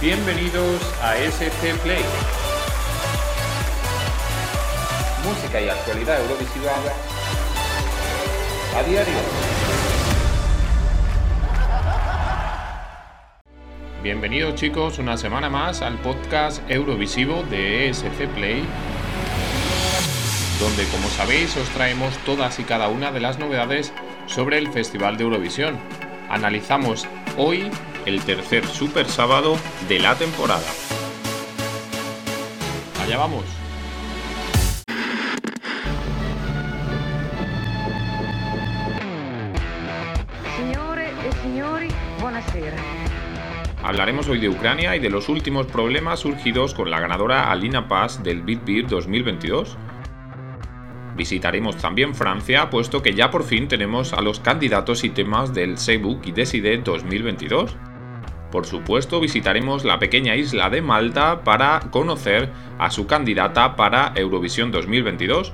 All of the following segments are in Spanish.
Bienvenidos a SC Play. Música y actualidad eurovisiva a diario. Bienvenidos chicos una semana más al podcast Eurovisivo de ESC Play, donde como sabéis os traemos todas y cada una de las novedades sobre el Festival de Eurovisión. Analizamos hoy el tercer super sábado de la temporada. Allá vamos. Signore e signori, buonasera. Hablaremos hoy de Ucrania y de los últimos problemas surgidos con la ganadora Alina Paz del Beat Beer 2022. Visitaremos también Francia, puesto que ya por fin tenemos a los candidatos y temas del Seibuk y Decide 2022. Por supuesto, visitaremos la pequeña isla de Malta para conocer a su candidata para Eurovisión 2022.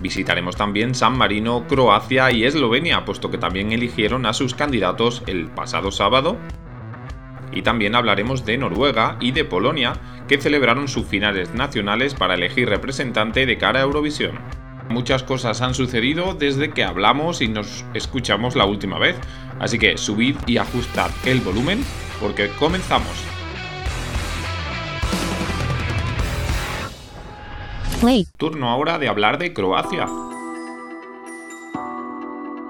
Visitaremos también San Marino, Croacia y Eslovenia, puesto que también eligieron a sus candidatos el pasado sábado. Y también hablaremos de Noruega y de Polonia, que celebraron sus finales nacionales para elegir representante de cara a Eurovisión. Muchas cosas han sucedido desde que hablamos y nos escuchamos la última vez, así que subid y ajustad el volumen porque comenzamos. Play. Turno ahora de hablar de Croacia.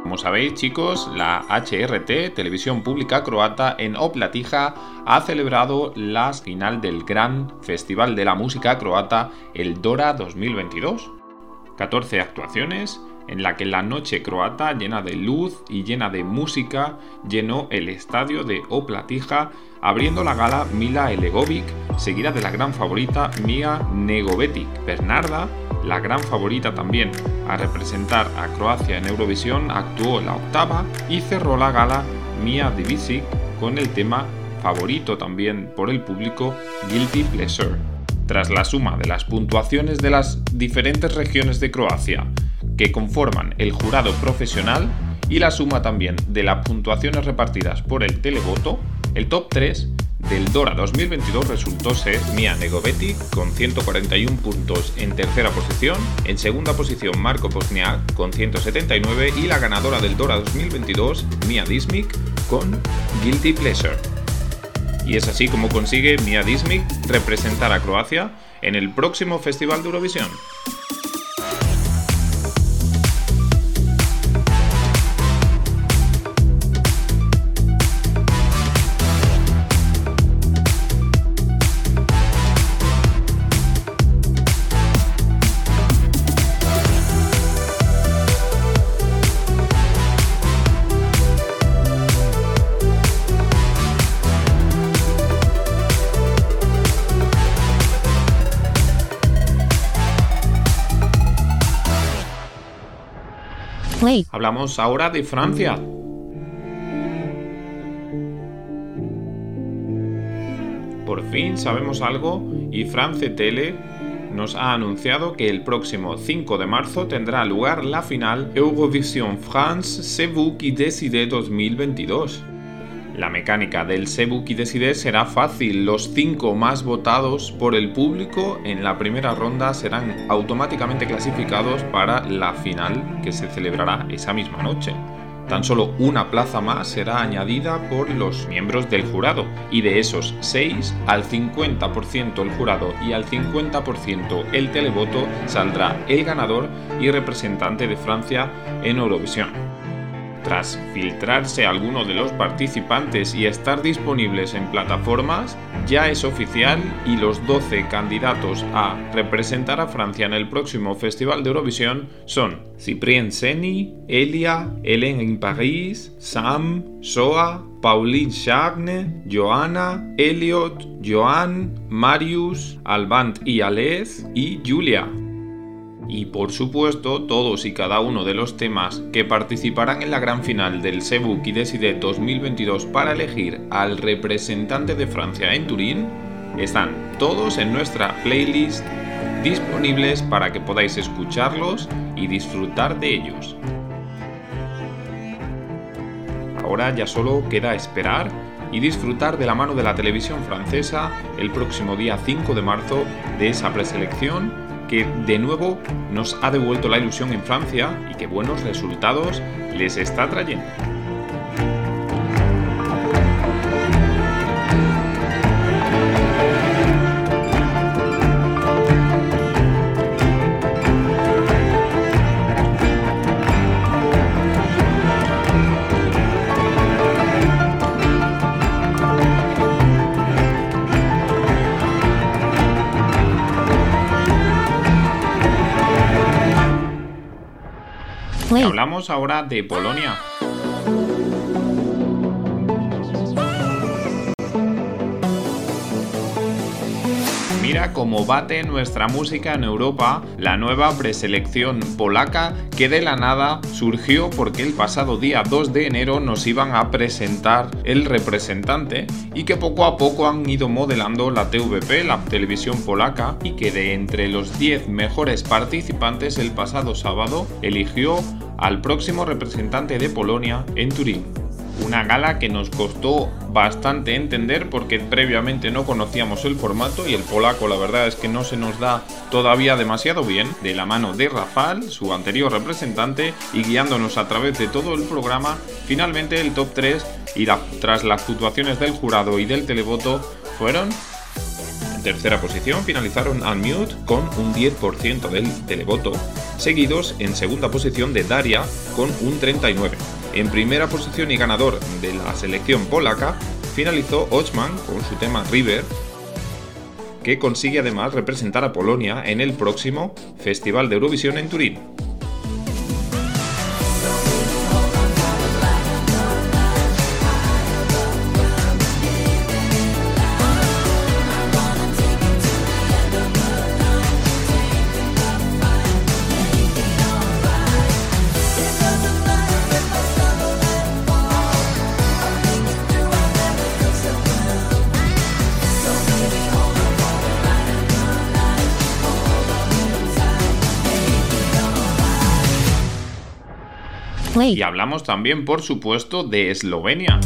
Como sabéis chicos, la HRT, Televisión Pública Croata en Oplatija, ha celebrado la final del gran Festival de la Música Croata, el Dora 2022. 14 actuaciones, en la que la noche croata llena de luz y llena de música llenó el estadio de Oplatija, abriendo la gala Mila Elegovic, seguida de la gran favorita Mia Negovetic. Bernarda, la gran favorita también a representar a Croacia en Eurovisión, actuó la octava y cerró la gala Mia Divisic con el tema favorito también por el público Guilty Pleasure. Tras la suma de las puntuaciones de las diferentes regiones de Croacia, que conforman el jurado profesional, y la suma también de las puntuaciones repartidas por el televoto, el top 3 del Dora 2022 resultó ser Mia Negovetti con 141 puntos en tercera posición, en segunda posición Marco Pozniak con 179 y la ganadora del Dora 2022 Mia Dismic con Guilty Pleasure. Y es así como consigue Mia Dismic representar a Croacia en el próximo Festival de Eurovisión. Hablamos ahora de Francia. Por fin sabemos algo y France Tele nos ha anunciado que el próximo 5 de marzo tendrá lugar la final Eurovision France C'est vous qui décidez 2022. La mecánica del Sebu qui Decide será fácil. Los cinco más votados por el público en la primera ronda serán automáticamente clasificados para la final que se celebrará esa misma noche. Tan solo una plaza más será añadida por los miembros del jurado y de esos 6 al 50% el jurado y al 50% el televoto saldrá el ganador y representante de Francia en Eurovisión. Tras filtrarse alguno de los participantes y estar disponibles en plataformas, ya es oficial y los 12 candidatos a representar a Francia en el próximo Festival de Eurovisión son Cyprien Seni, Elia, Hélène in Paris, Sam, Soa, Pauline Chagne, Johanna, Elliot, Joan, Marius, Albant y Alez y Julia y por supuesto todos y cada uno de los temas que participarán en la gran final del Sebuk y Decide 2022 para elegir al representante de Francia en Turín están todos en nuestra playlist disponibles para que podáis escucharlos y disfrutar de ellos. Ahora ya solo queda esperar y disfrutar de la mano de la televisión francesa el próximo día 5 de marzo de esa preselección que de nuevo nos ha devuelto la ilusión en Francia y que buenos resultados les está trayendo. Hablamos ahora de Polonia. Mira cómo bate nuestra música en Europa la nueva preselección polaca que de la nada surgió porque el pasado día 2 de enero nos iban a presentar el representante y que poco a poco han ido modelando la TVP, la televisión polaca, y que de entre los 10 mejores participantes el pasado sábado eligió al próximo representante de Polonia en Turín. Una gala que nos costó bastante entender porque previamente no conocíamos el formato y el polaco la verdad es que no se nos da todavía demasiado bien de la mano de Rafal, su anterior representante, y guiándonos a través de todo el programa, finalmente el top 3 y tras las fluctuaciones del jurado y del televoto fueron tercera posición finalizaron Unmute con un 10% del televoto, seguidos en segunda posición de Daria con un 39%. En primera posición y ganador de la selección polaca finalizó Ochman con su tema River, que consigue además representar a Polonia en el próximo Festival de Eurovisión en Turín. Y hablamos también, por supuesto, de Eslovenia.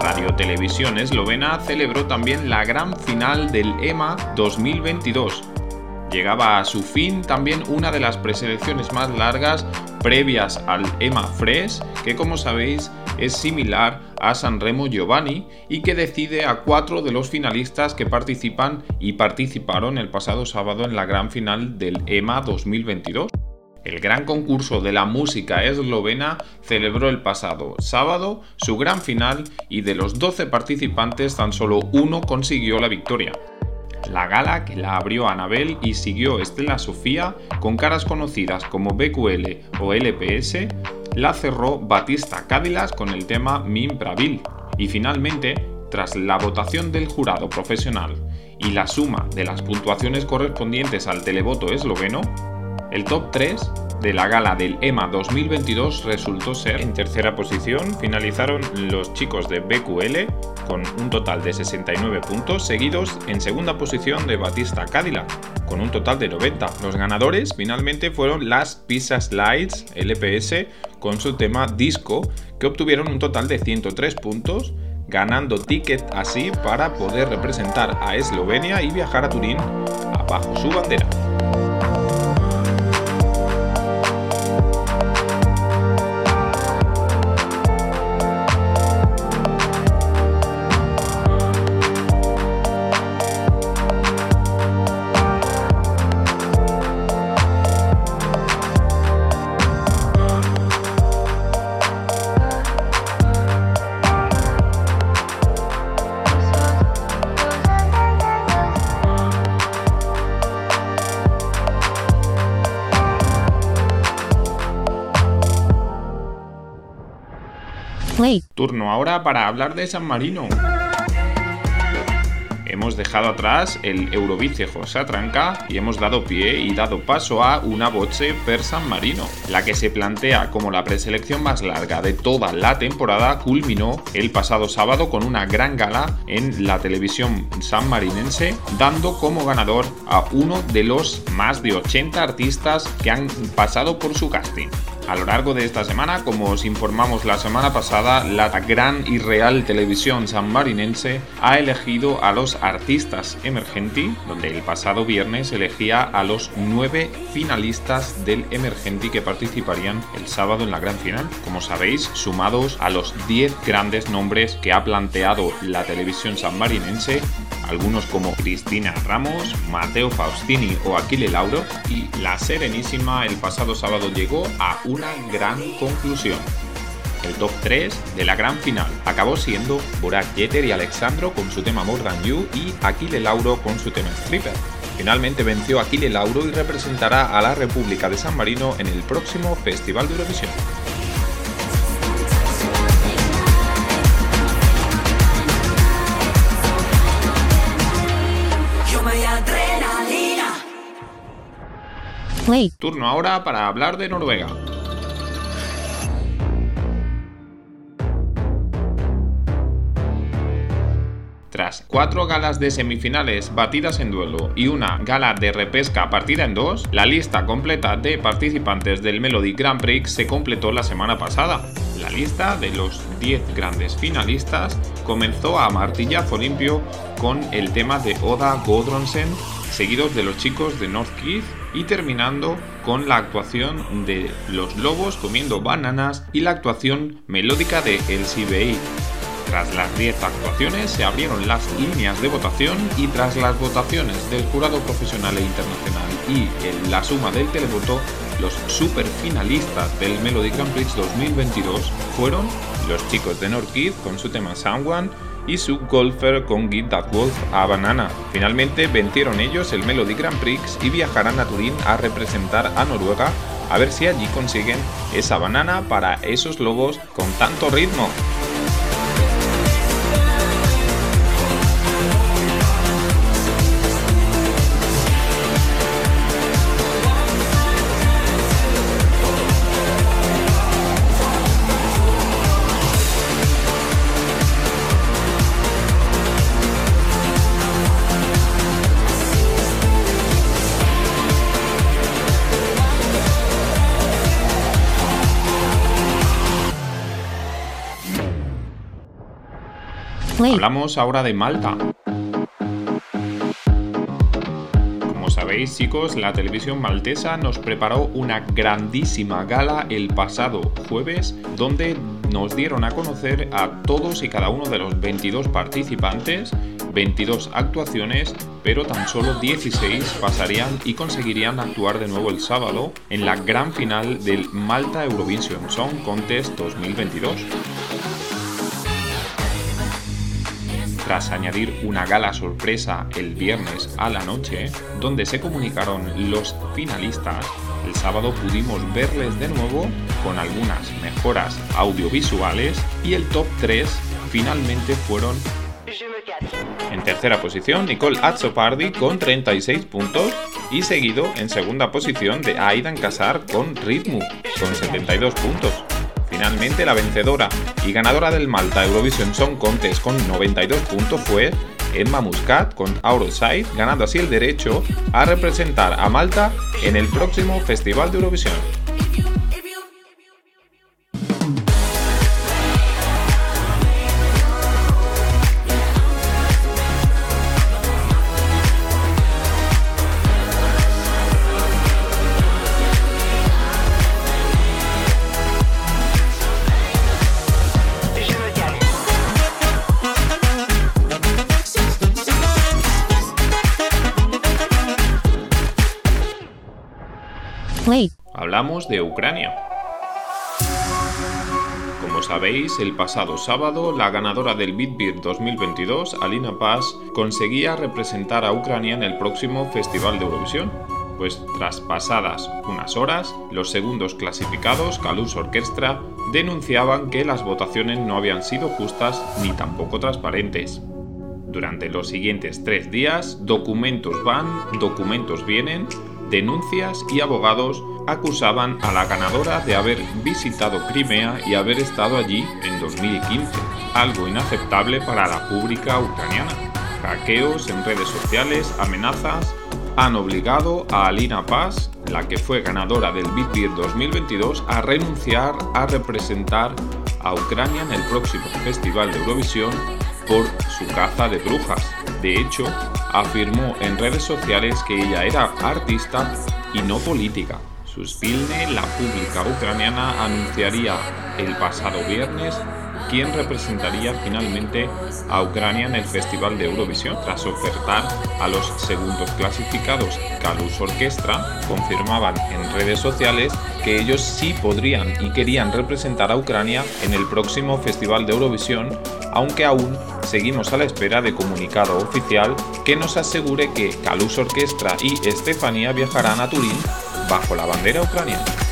Radio Televisión Eslovena celebró también la gran final del EMA 2022. Llegaba a su fin también una de las preselecciones más largas previas al EMA Fresh, que como sabéis es similar a Sanremo Giovanni y que decide a cuatro de los finalistas que participan y participaron el pasado sábado en la gran final del EMA 2022. El gran concurso de la música eslovena celebró el pasado sábado su gran final y de los 12 participantes tan solo uno consiguió la victoria. La gala que la abrió Anabel y siguió Estela Sofía con caras conocidas como BQL o LPS la cerró Batista Cádilas con el tema Min Bravil. Y finalmente, tras la votación del jurado profesional y la suma de las puntuaciones correspondientes al televoto esloveno, el top 3 de la gala del EMA 2022 resultó ser en tercera posición, finalizaron los chicos de BQL con un total de 69 puntos, seguidos en segunda posición de Batista Cadillac con un total de 90. Los ganadores finalmente fueron las Pizza Slides LPS con su tema Disco, que obtuvieron un total de 103 puntos, ganando ticket así para poder representar a Eslovenia y viajar a Turín bajo su bandera. Turno ahora para hablar de San Marino. Hemos dejado atrás el Eurovice José Tranca y hemos dado pie y dado paso a una voce per San Marino. La que se plantea como la preselección más larga de toda la temporada culminó el pasado sábado con una gran gala en la televisión sanmarinense, dando como ganador a uno de los más de 80 artistas que han pasado por su casting. A lo largo de esta semana, como os informamos la semana pasada, la gran y real televisión sanmarinense ha elegido a los artistas emergenti, donde el pasado viernes elegía a los nueve finalistas del emergenti que participarían el sábado en la gran final. Como sabéis, sumados a los 10 grandes nombres que ha planteado la televisión sanmarinense, algunos como Cristina Ramos, Mateo Faustini o Aquile Lauro, y la Serenísima el pasado sábado llegó a una gran conclusión. El top 3 de la gran final acabó siendo Burak Jeter y Alexandro con su tema More Than You y Aquile Lauro con su tema Stripper. Finalmente venció Aquile Lauro y representará a la República de San Marino en el próximo Festival de Eurovisión. Play. Turno ahora para hablar de Noruega. Cuatro galas de semifinales batidas en duelo y una gala de repesca partida en dos, la lista completa de participantes del Melody Grand Prix se completó la semana pasada. La lista de los 10 grandes finalistas comenzó a martillazo limpio con el tema de Oda Godronsen, seguidos de los chicos de North Keith y terminando con la actuación de Los Lobos comiendo bananas y la actuación melódica de El CBI. Tras las 10 actuaciones se abrieron las líneas de votación y tras las votaciones del jurado profesional e internacional y en la suma del televoto, los superfinalistas del Melody Grand Prix 2022 fueron los chicos de North con su tema Someone y su golfer con Get That Wolf a Banana. Finalmente vencieron ellos el Melody Grand Prix y viajarán a Turín a representar a Noruega a ver si allí consiguen esa banana para esos lobos con tanto ritmo. Hablamos ahora de Malta. Como sabéis chicos, la televisión maltesa nos preparó una grandísima gala el pasado jueves donde nos dieron a conocer a todos y cada uno de los 22 participantes, 22 actuaciones, pero tan solo 16 pasarían y conseguirían actuar de nuevo el sábado en la gran final del Malta Eurovision Song Contest 2022. Tras añadir una gala sorpresa el viernes a la noche, donde se comunicaron los finalistas, el sábado pudimos verles de nuevo con algunas mejoras audiovisuales y el top 3 finalmente fueron en tercera posición Nicole Azzopardi con 36 puntos y seguido en segunda posición de Aidan Casar con Ritmo con 72 puntos. Finalmente, la vencedora y ganadora del Malta Eurovision Song Contest con 92 puntos fue Emma Muscat con Outside, ganando así el derecho a representar a Malta en el próximo Festival de Eurovisión. Hablamos de Ucrania. Como sabéis, el pasado sábado, la ganadora del Beat 2022, Alina Paz, conseguía representar a Ucrania en el próximo Festival de Eurovisión. Pues tras pasadas unas horas, los segundos clasificados, Kalus Orquestra, denunciaban que las votaciones no habían sido justas ni tampoco transparentes. Durante los siguientes tres días, documentos van, documentos vienen, denuncias y abogados acusaban a la ganadora de haber visitado Crimea y haber estado allí en 2015, algo inaceptable para la pública ucraniana. Hackeos en redes sociales, amenazas, han obligado a Alina Paz, la que fue ganadora del Big Beer 2022, a renunciar a representar a Ucrania en el próximo Festival de Eurovisión por su caza de brujas. De hecho, afirmó en redes sociales que ella era artista y no política. Suspilne, la pública ucraniana, anunciaría el pasado viernes quién representaría finalmente a Ucrania en el Festival de Eurovisión. Tras ofertar a los segundos clasificados Kalus Orquestra, confirmaban en redes sociales que ellos sí podrían y querían representar a Ucrania en el próximo Festival de Eurovisión, aunque aún seguimos a la espera de comunicado oficial que nos asegure que Kalus Orquestra y Estefania viajarán a Turín bajo la bandera ucraniana.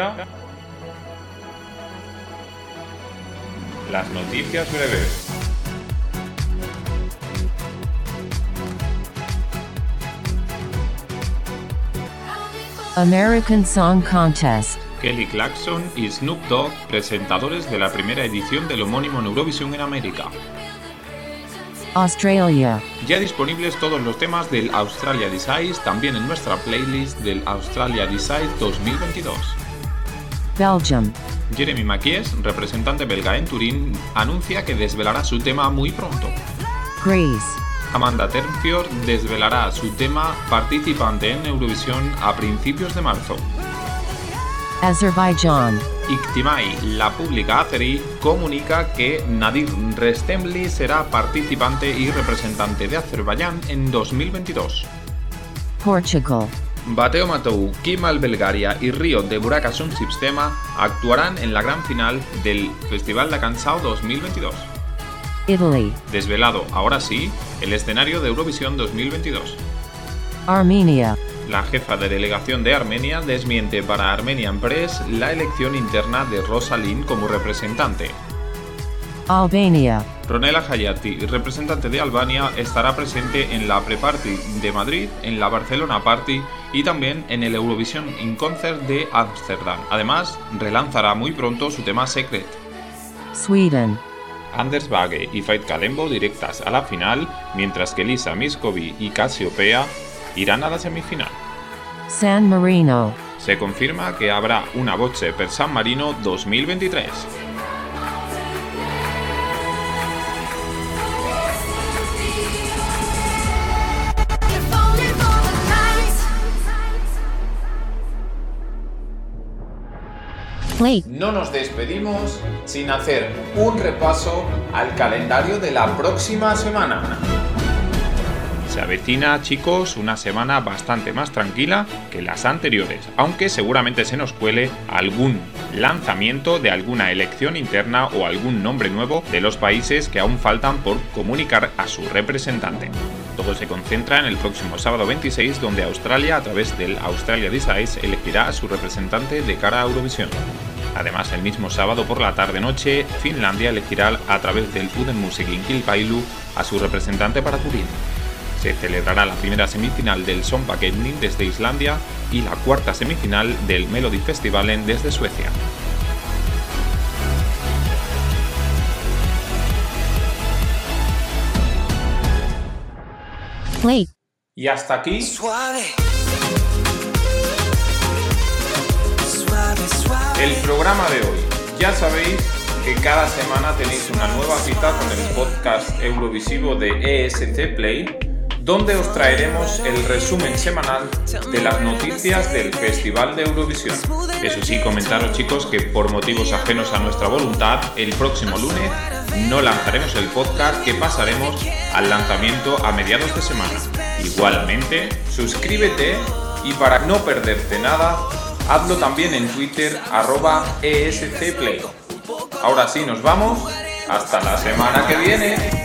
Ahora, las noticias breves. American Song Contest. Kelly Clarkson y Snoop Dogg, presentadores de la primera edición del homónimo en Eurovisión en América. Australia. Ya disponibles todos los temas del Australia Decides, también en nuestra playlist del Australia Decides 2022. Belgium. Jeremy Maquies, representante belga en Turín, anuncia que desvelará su tema muy pronto. Greece. Amanda Terfior desvelará su tema participante en Eurovisión a principios de marzo. Azerbaijan. Iktimai, la pública azerí, comunica que Nadir Restemli será participante y representante de Azerbaiyán en 2022. Portugal. Bateo Matou, Kimal Belgaria y Río de Buraka Sound Sistema actuarán en la gran final del Festival de Cansao 2022. Italy. Desvelado, ahora sí, el escenario de Eurovisión 2022. Armenia. La jefa de delegación de Armenia desmiente para Armenian Press la elección interna de Rosalind como representante. Albania. Ronela Hayati, representante de Albania, estará presente en la Pre-Party de Madrid, en la Barcelona Party y también en el Eurovision in Concert de Ámsterdam. Además, relanzará muy pronto su tema Secret. Sweden. Anders Bagge y Fait Kalembo directas a la final, mientras que Lisa Miscovi y Cassiopeia irán a la semifinal. San Marino. Se confirma que habrá una Voce per San Marino 2023. Play. No nos despedimos sin hacer un repaso al calendario de la próxima semana. Se avecina, chicos, una semana bastante más tranquila que las anteriores, aunque seguramente se nos cuele algún lanzamiento de alguna elección interna o algún nombre nuevo de los países que aún faltan por comunicar a su representante. Todo se concentra en el próximo sábado 26, donde Australia, a través del Australia Decides, elegirá a su representante de cara a Eurovisión. Además, el mismo sábado por la tarde-noche, Finlandia elegirá a través del Uden Music in Kilpailu a su representante para Turín. Se celebrará la primera semifinal del Sonpakenin desde Islandia y la cuarta semifinal del Melody Festivalen desde Suecia. Play. Y hasta aquí Suave. Suave, suave. el programa de hoy. Ya sabéis que cada semana tenéis una nueva cita con el podcast Eurovisivo de ESC Play, donde os traeremos el resumen semanal de las noticias del Festival de Eurovisión. Eso sí, comentaros chicos que por motivos ajenos a nuestra voluntad, el próximo lunes no lanzaremos el podcast que pasaremos al lanzamiento a mediados de semana. Igualmente, suscríbete y para no perderte nada, hazlo también en Twitter arroba escplay. Ahora sí, nos vamos. Hasta la semana que viene.